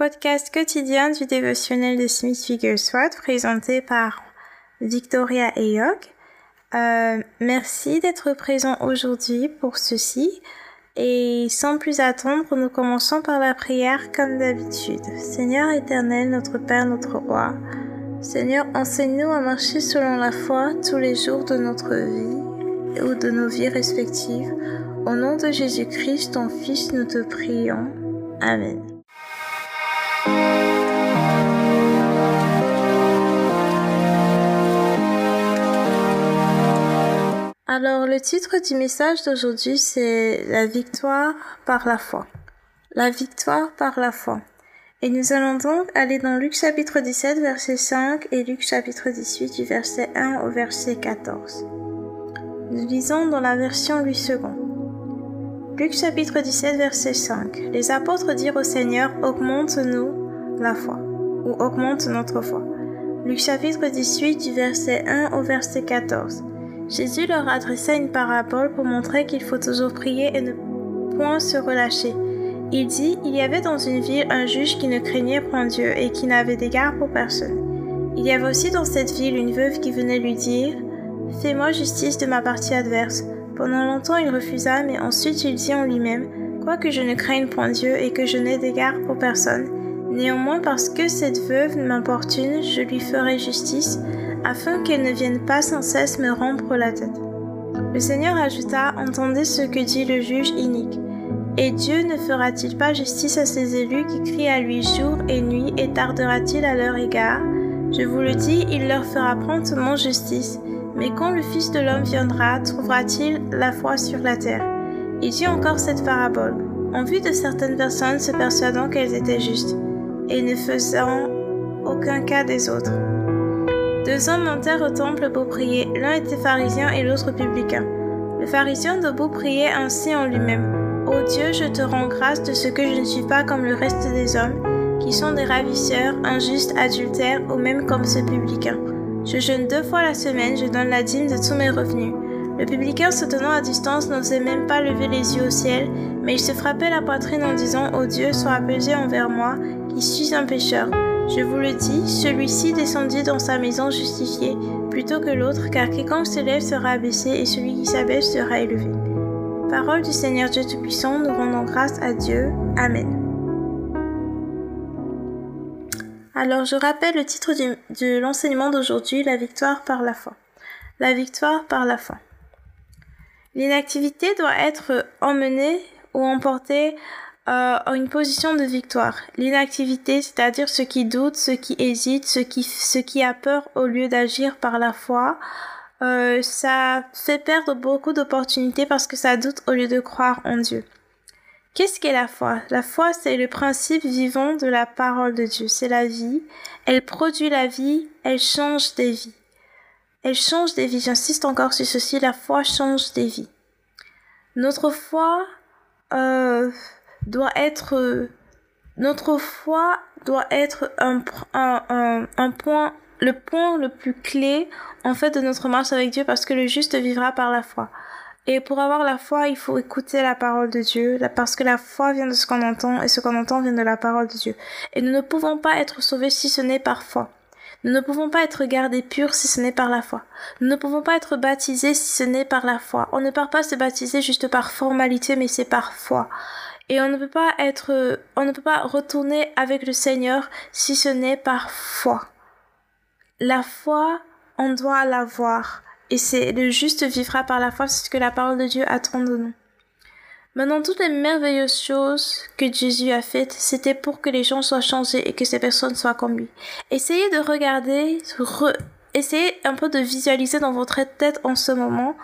Podcast quotidien du dévotionnel de Smith Figglesworth présenté par Victoria Ayok. Euh, merci d'être présent aujourd'hui pour ceci. Et sans plus attendre, nous commençons par la prière comme d'habitude. Seigneur éternel, notre Père, notre Roi, Seigneur, enseigne-nous à marcher selon la foi tous les jours de notre vie ou de nos vies respectives. Au nom de Jésus-Christ, ton Fils, nous te prions. Amen. Alors, le titre du message d'aujourd'hui, c'est La victoire par la foi. La victoire par la foi. Et nous allons donc aller dans Luc chapitre 17, verset 5 et Luc chapitre 18, du verset 1 au verset 14. Nous lisons dans la version Louis II. Luc chapitre 17, verset 5. Les apôtres dirent au Seigneur, augmente-nous la foi, ou augmente notre foi. Luc chapitre 18, du verset 1 au verset 14. Jésus leur adressa une parabole pour montrer qu'il faut toujours prier et ne point se relâcher. Il dit, il y avait dans une ville un juge qui ne craignait point Dieu et qui n'avait d'égard pour personne. Il y avait aussi dans cette ville une veuve qui venait lui dire, Fais-moi justice de ma partie adverse. Pendant longtemps il refusa, mais ensuite il dit en lui-même, Quoique je ne craigne point Dieu et que je n'ai d'égard pour personne, néanmoins parce que cette veuve m'importune, je lui ferai justice, afin qu'elle ne vienne pas sans cesse me rompre la tête. Le Seigneur ajouta, Entendez ce que dit le juge inique. Et Dieu ne fera-t-il pas justice à ses élus qui crient à lui jour et nuit et tardera-t-il à leur égard? Je vous le dis, il leur fera promptement justice. Mais quand le Fils de l'homme viendra, trouvera-t-il la foi sur la terre? Il dit encore cette parabole, en vue de certaines personnes se persuadant qu'elles étaient justes, et ne faisant aucun cas des autres. Deux hommes montèrent au temple pour prier. L'un était pharisien et l'autre publicain. Le pharisien debout priait ainsi en lui-même. Ô Dieu, je te rends grâce de ce que je ne suis pas comme le reste des hommes, qui sont des ravisseurs, injustes, adultères, ou même comme ce publicain. Je jeûne deux fois la semaine, je donne la dîme de tous mes revenus. Le publicain se tenant à distance n'osait même pas lever les yeux au ciel, mais il se frappait la poitrine en disant Ô Dieu, sois apaisé envers moi, qui suis un pécheur. Je vous le dis, celui-ci descendit dans sa maison justifié, plutôt que l'autre, car quiconque se lève sera abaissé, et celui qui s'abaisse sera élevé. Parole du Seigneur Dieu Tout-Puissant, nous rendons grâce à Dieu. Amen. Alors je rappelle le titre de l'enseignement d'aujourd'hui, la victoire par la foi. La victoire par la foi. L'inactivité doit être emmenée ou emportée euh, une position de victoire. L'inactivité, c'est-à-dire ceux qui doutent, ceux qui hésitent, ceux qui, ceux qui a peur au lieu d'agir par la foi, euh, ça fait perdre beaucoup d'opportunités parce que ça doute au lieu de croire en Dieu. Qu'est-ce qu'est la foi? La foi, c'est le principe vivant de la parole de Dieu. C'est la vie. Elle produit la vie. Elle change des vies. Elle change des vies. J'insiste encore sur ceci. La foi change des vies. Notre foi, euh, doit être notre foi doit être un, point le point le plus clé en fait de notre marche avec Dieu parce que le juste vivra par la foi. Et pour avoir la foi, il faut écouter la parole de Dieu, parce que la foi vient de ce qu'on entend, et ce qu'on entend vient de la parole de Dieu. Et nous ne pouvons pas être sauvés si ce n'est par foi. Nous ne pouvons pas être gardés purs si ce n'est par la foi. Nous ne pouvons pas être baptisés si ce n'est par la foi. On ne part pas se baptiser juste par formalité, mais c'est par foi. Et on ne peut pas être, on ne peut pas retourner avec le Seigneur si ce n'est par foi. La foi, on doit l'avoir. Et c'est le juste vivra par la foi, c'est ce que la parole de Dieu attend de nous. Maintenant, toutes les merveilleuses choses que Jésus a faites, c'était pour que les gens soient changés et que ces personnes soient comme lui. Essayez de regarder, essayez un peu de visualiser dans votre tête en ce moment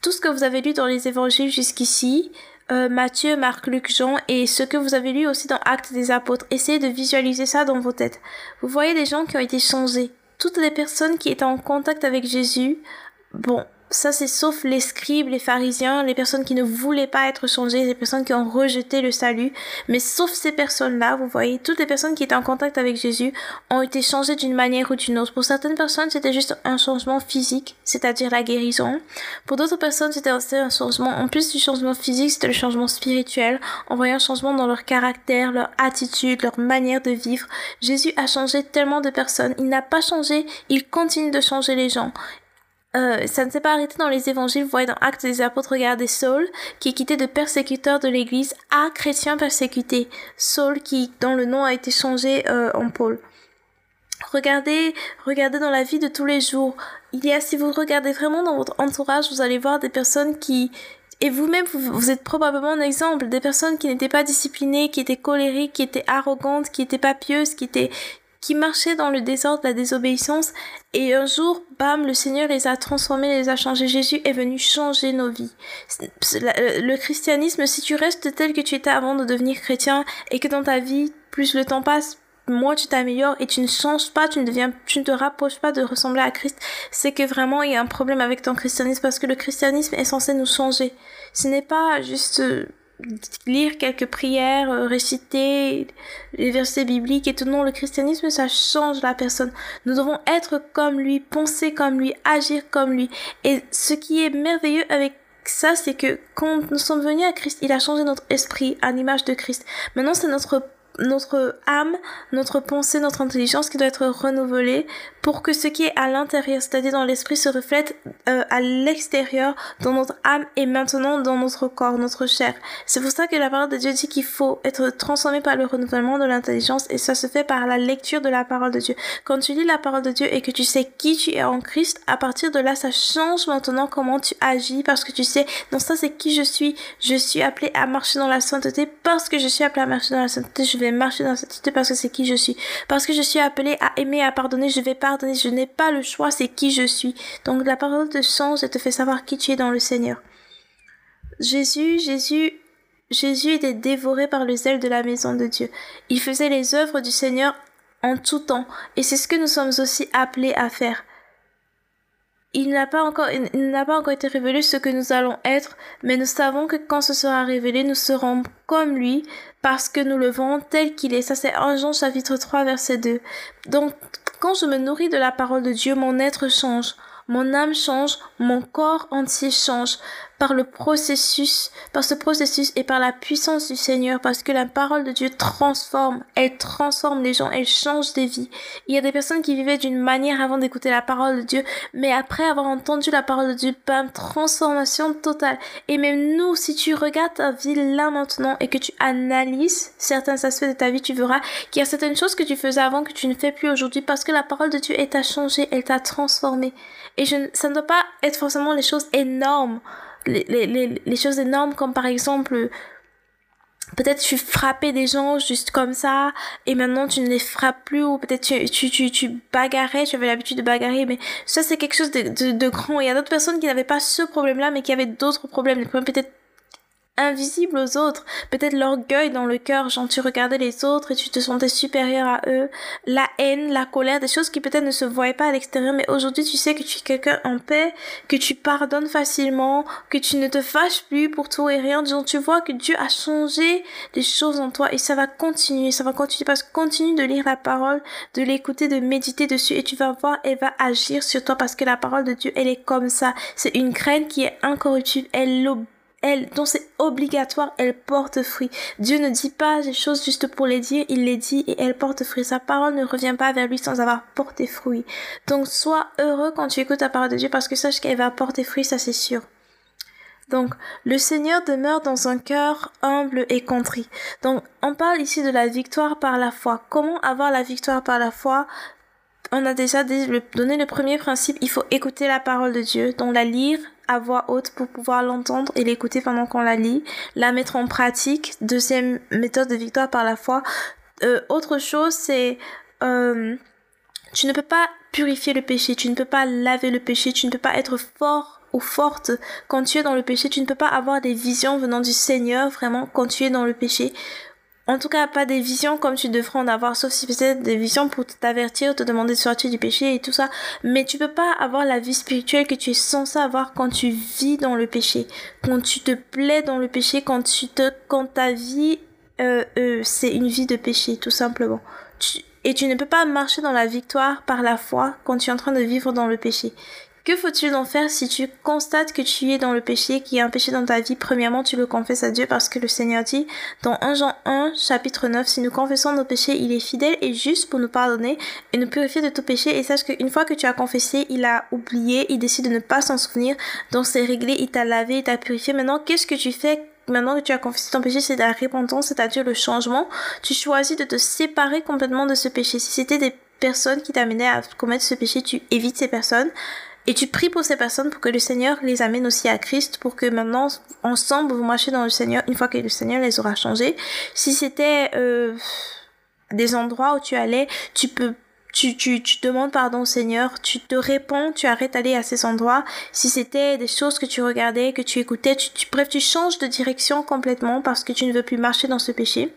tout ce que vous avez lu dans les évangiles jusqu'ici, euh, Matthieu, Marc, Luc, Jean et ce que vous avez lu aussi dans Actes des Apôtres. Essayez de visualiser ça dans vos têtes. Vous voyez des gens qui ont été changés. Toutes les personnes qui étaient en contact avec Jésus, bon, ça c'est sauf les scribes, les pharisiens, les personnes qui ne voulaient pas être changées, les personnes qui ont rejeté le salut. Mais sauf ces personnes-là, vous voyez, toutes les personnes qui étaient en contact avec Jésus ont été changées d'une manière ou d'une autre. Pour certaines personnes, c'était juste un changement physique, c'est-à-dire la guérison. Pour d'autres personnes, c'était un changement, en plus du changement physique, c'était le changement spirituel, en voyant un changement dans leur caractère, leur attitude, leur manière de vivre. Jésus a changé tellement de personnes. Il n'a pas changé, il continue de changer les gens. Euh, ça ne s'est pas arrêté dans les évangiles. Vous voyez dans Actes des apôtres, regardez Saul, qui est quitté de persécuteur de l'église à chrétien persécuté. Saul, qui, dont le nom a été changé euh, en Paul. Regardez, regardez dans la vie de tous les jours. Il y a, si vous regardez vraiment dans votre entourage, vous allez voir des personnes qui, et vous-même, vous, êtes probablement un exemple, des personnes qui n'étaient pas disciplinées, qui étaient colériques, qui étaient arrogantes, qui étaient pas pieuses, qui étaient, qui marchaient dans le désordre, la désobéissance, et un jour, bam, le Seigneur les a transformés, les a changés. Jésus est venu changer nos vies. Le christianisme, si tu restes tel que tu étais avant de devenir chrétien, et que dans ta vie, plus le temps passe, moins tu t'améliores et tu ne changes pas, tu ne deviens, tu ne te rapproches pas de ressembler à Christ, c'est que vraiment il y a un problème avec ton christianisme parce que le christianisme est censé nous changer. Ce n'est pas juste lire quelques prières, euh, réciter les versets bibliques et tout. Non, le christianisme, ça change la personne. Nous devons être comme lui, penser comme lui, agir comme lui. Et ce qui est merveilleux avec ça, c'est que quand nous sommes venus à Christ, il a changé notre esprit à l'image de Christ. Maintenant, c'est notre notre âme, notre pensée, notre intelligence qui doit être renouvelée pour que ce qui est à l'intérieur, c'est-à-dire dans l'esprit, se reflète euh, à l'extérieur, dans notre âme et maintenant dans notre corps, notre chair. C'est pour ça que la parole de Dieu dit qu'il faut être transformé par le renouvellement de l'intelligence et ça se fait par la lecture de la parole de Dieu. Quand tu lis la parole de Dieu et que tu sais qui tu es en Christ, à partir de là, ça change maintenant comment tu agis parce que tu sais, non, ça c'est qui je suis. Je suis appelé à marcher dans la sainteté parce que je suis appelé à marcher dans la sainteté. Vais marcher dans la sainteté parce que c'est qui je suis. Parce que je suis appelé à aimer, à pardonner, je vais pas je n'ai pas le choix, c'est qui je suis. Donc la parole change et te fait savoir qui tu es dans le Seigneur. Jésus, Jésus, Jésus était dévoré par le zèle de la maison de Dieu. Il faisait les œuvres du Seigneur en tout temps. Et c'est ce que nous sommes aussi appelés à faire. Il n'a pas encore, il n'a pas encore été révélé ce que nous allons être, mais nous savons que quand ce sera révélé, nous serons comme lui, parce que nous le voyons tel qu'il est. Ça, c'est 1 Jean chapitre 3 verset 2. Donc, quand je me nourris de la parole de Dieu, mon être change, mon âme change, mon corps entier change par le processus, par ce processus et par la puissance du Seigneur, parce que la parole de Dieu transforme, elle transforme les gens, elle change des vies. Il y a des personnes qui vivaient d'une manière avant d'écouter la parole de Dieu, mais après avoir entendu la parole de Dieu, bam, transformation totale. Et même nous, si tu regardes ta vie là maintenant et que tu analyses certains aspects de ta vie, tu verras qu'il y a certaines choses que tu faisais avant que tu ne fais plus aujourd'hui parce que la parole de Dieu, t'a changé, elle t'a transformé. Et je, ça ne doit pas être forcément les choses énormes les, les, les choses énormes comme par exemple peut-être tu frappais des gens juste comme ça et maintenant tu ne les frappes plus ou peut-être tu, tu, tu, tu bagarrais, tu avais l'habitude de bagarrer mais ça c'est quelque chose de, de, de grand. Il y a d'autres personnes qui n'avaient pas ce problème-là mais qui avaient d'autres problèmes, des problèmes peut-être invisible aux autres. Peut-être l'orgueil dans le cœur, genre tu regardais les autres et tu te sentais supérieur à eux. La haine, la colère, des choses qui peut-être ne se voyaient pas à l'extérieur, mais aujourd'hui tu sais que tu es quelqu'un en paix, que tu pardonnes facilement, que tu ne te fâches plus pour tout et rien. Donc tu vois que Dieu a changé des choses en toi et ça va continuer, ça va continuer parce que continue de lire la parole, de l'écouter, de méditer dessus et tu vas voir, elle va agir sur toi parce que la parole de Dieu, elle est comme ça. C'est une graine qui est incorruptible, elle l'obéit elle, dont c'est obligatoire, elle porte fruit. Dieu ne dit pas des choses juste pour les dire, il les dit et elle porte fruit. Sa parole ne revient pas vers lui sans avoir porté fruit. Donc sois heureux quand tu écoutes la parole de Dieu parce que sache qu'elle va porter fruit, ça c'est sûr. Donc, le Seigneur demeure dans un cœur humble et contrit. Donc, on parle ici de la victoire par la foi. Comment avoir la victoire par la foi? On a déjà donné le premier principe, il faut écouter la parole de Dieu, donc la lire, à voix haute pour pouvoir l'entendre et l'écouter pendant qu'on la lit, la mettre en pratique. Deuxième méthode de victoire par la foi. Euh, autre chose, c'est euh, tu ne peux pas purifier le péché, tu ne peux pas laver le péché, tu ne peux pas être fort ou forte quand tu es dans le péché, tu ne peux pas avoir des visions venant du Seigneur vraiment quand tu es dans le péché en tout cas, pas des visions comme tu devrais en avoir, sauf si peut-être des visions pour t'avertir, te demander de sortir du péché et tout ça. Mais tu peux pas avoir la vie spirituelle que tu es censé avoir quand tu vis dans le péché, quand tu te plais dans le péché, quand tu te, quand ta vie, euh, euh, c'est une vie de péché, tout simplement. et tu ne peux pas marcher dans la victoire par la foi quand tu es en train de vivre dans le péché. Que faut-il donc faire si tu constates que tu es dans le péché, qu'il y a un péché dans ta vie? Premièrement, tu le confesses à Dieu parce que le Seigneur dit dans 1 Jean 1, chapitre 9, si nous confessons nos péchés, il est fidèle et juste pour nous pardonner et nous purifier de tout péché. Et sache qu'une fois que tu as confessé, il a oublié, il décide de ne pas s'en souvenir. Donc c'est réglé, il t'a lavé, il t'a purifié. Maintenant, qu'est-ce que tu fais maintenant que tu as confessé ton péché, c'est la repentance, c'est-à-dire le changement. Tu choisis de te séparer complètement de ce péché. Si c'était des personnes qui t'amenaient à commettre ce péché, tu évites ces personnes. Et tu pries pour ces personnes pour que le Seigneur les amène aussi à Christ, pour que maintenant, ensemble, vous marchez dans le Seigneur une fois que le Seigneur les aura changés. Si c'était euh, des endroits où tu allais, tu peux tu, tu, tu demandes pardon au Seigneur, tu te réponds, tu arrêtes d'aller à ces endroits. Si c'était des choses que tu regardais, que tu écoutais, tu, tu, bref, tu changes de direction complètement parce que tu ne veux plus marcher dans ce péché.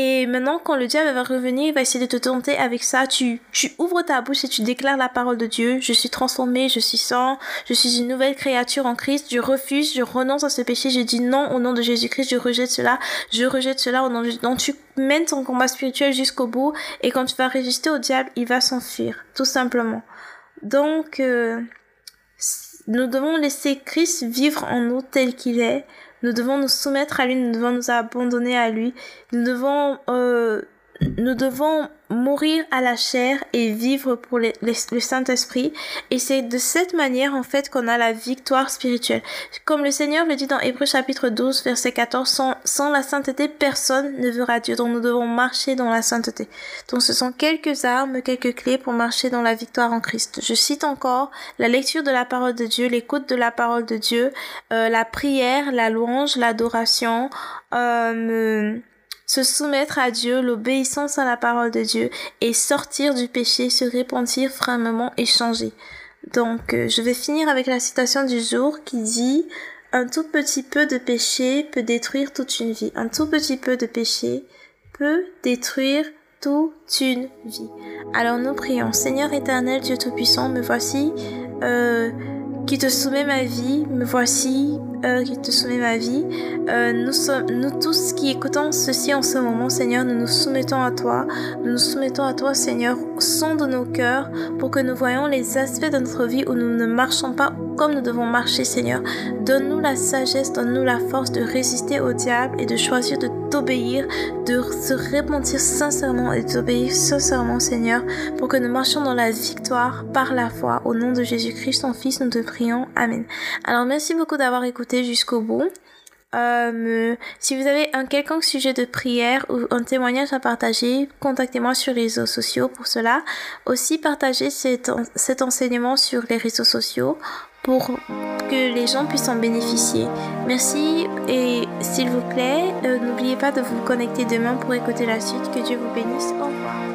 Et maintenant, quand le diable va revenir, il va essayer de te tenter avec ça. Tu, tu ouvres ta bouche et tu déclares la parole de Dieu. Je suis transformé, je suis saint, je suis une nouvelle créature en Christ. Je refuse, je renonce à ce péché. Je dis non au nom de Jésus-Christ. Je rejette cela. Je rejette cela au nom de Donc tu mènes ton combat spirituel jusqu'au bout. Et quand tu vas résister au diable, il va s'enfuir. Tout simplement. Donc, euh, nous devons laisser Christ vivre en nous tel qu'il est. Nous devons nous soumettre à lui, nous devons nous abandonner à lui, nous devons, euh, nous devons mourir à la chair et vivre pour le Saint-Esprit. Et c'est de cette manière, en fait, qu'on a la victoire spirituelle. Comme le Seigneur le dit dans Hébreu chapitre 12, verset 14, sans, sans la sainteté, personne ne verra Dieu. Donc nous devons marcher dans la sainteté. Donc ce sont quelques armes, quelques clés pour marcher dans la victoire en Christ. Je cite encore la lecture de la parole de Dieu, l'écoute de la parole de Dieu, euh, la prière, la louange, l'adoration, euh, se soumettre à Dieu, l'obéissance à la parole de Dieu et sortir du péché, se repentir fermement et changer. Donc euh, je vais finir avec la citation du jour qui dit un tout petit peu de péché peut détruire toute une vie. Un tout petit peu de péché peut détruire toute une vie. Alors nous prions. Seigneur éternel, Dieu Tout-Puissant, me voici euh, qui te soumet ma vie, me voici euh, qui te soumet ma vie. Euh, nous, sommes, nous tous qui écoutons ceci en ce moment, Seigneur, nous nous soumettons à toi. Nous nous soumettons à toi, Seigneur, sonde nos cœurs pour que nous voyons les aspects de notre vie où nous ne marchons pas comme nous devons marcher, Seigneur. Donne-nous la sagesse, donne-nous la force de résister au diable et de choisir de t'obéir, de se repentir sincèrement et d'obéir sincèrement, Seigneur, pour que nous marchions dans la victoire par la foi. Au nom de Jésus-Christ, ton Fils, nous te prions. Amen. Alors, merci beaucoup d'avoir écouté jusqu'au bout. Euh, si vous avez un quelconque sujet de prière ou un témoignage à partager, contactez-moi sur les réseaux sociaux pour cela. Aussi, partagez cet enseignement sur les réseaux sociaux pour que les gens puissent en bénéficier. Merci et s'il vous plaît, euh, n'oubliez pas de vous connecter demain pour écouter la suite. Que Dieu vous bénisse. Au revoir.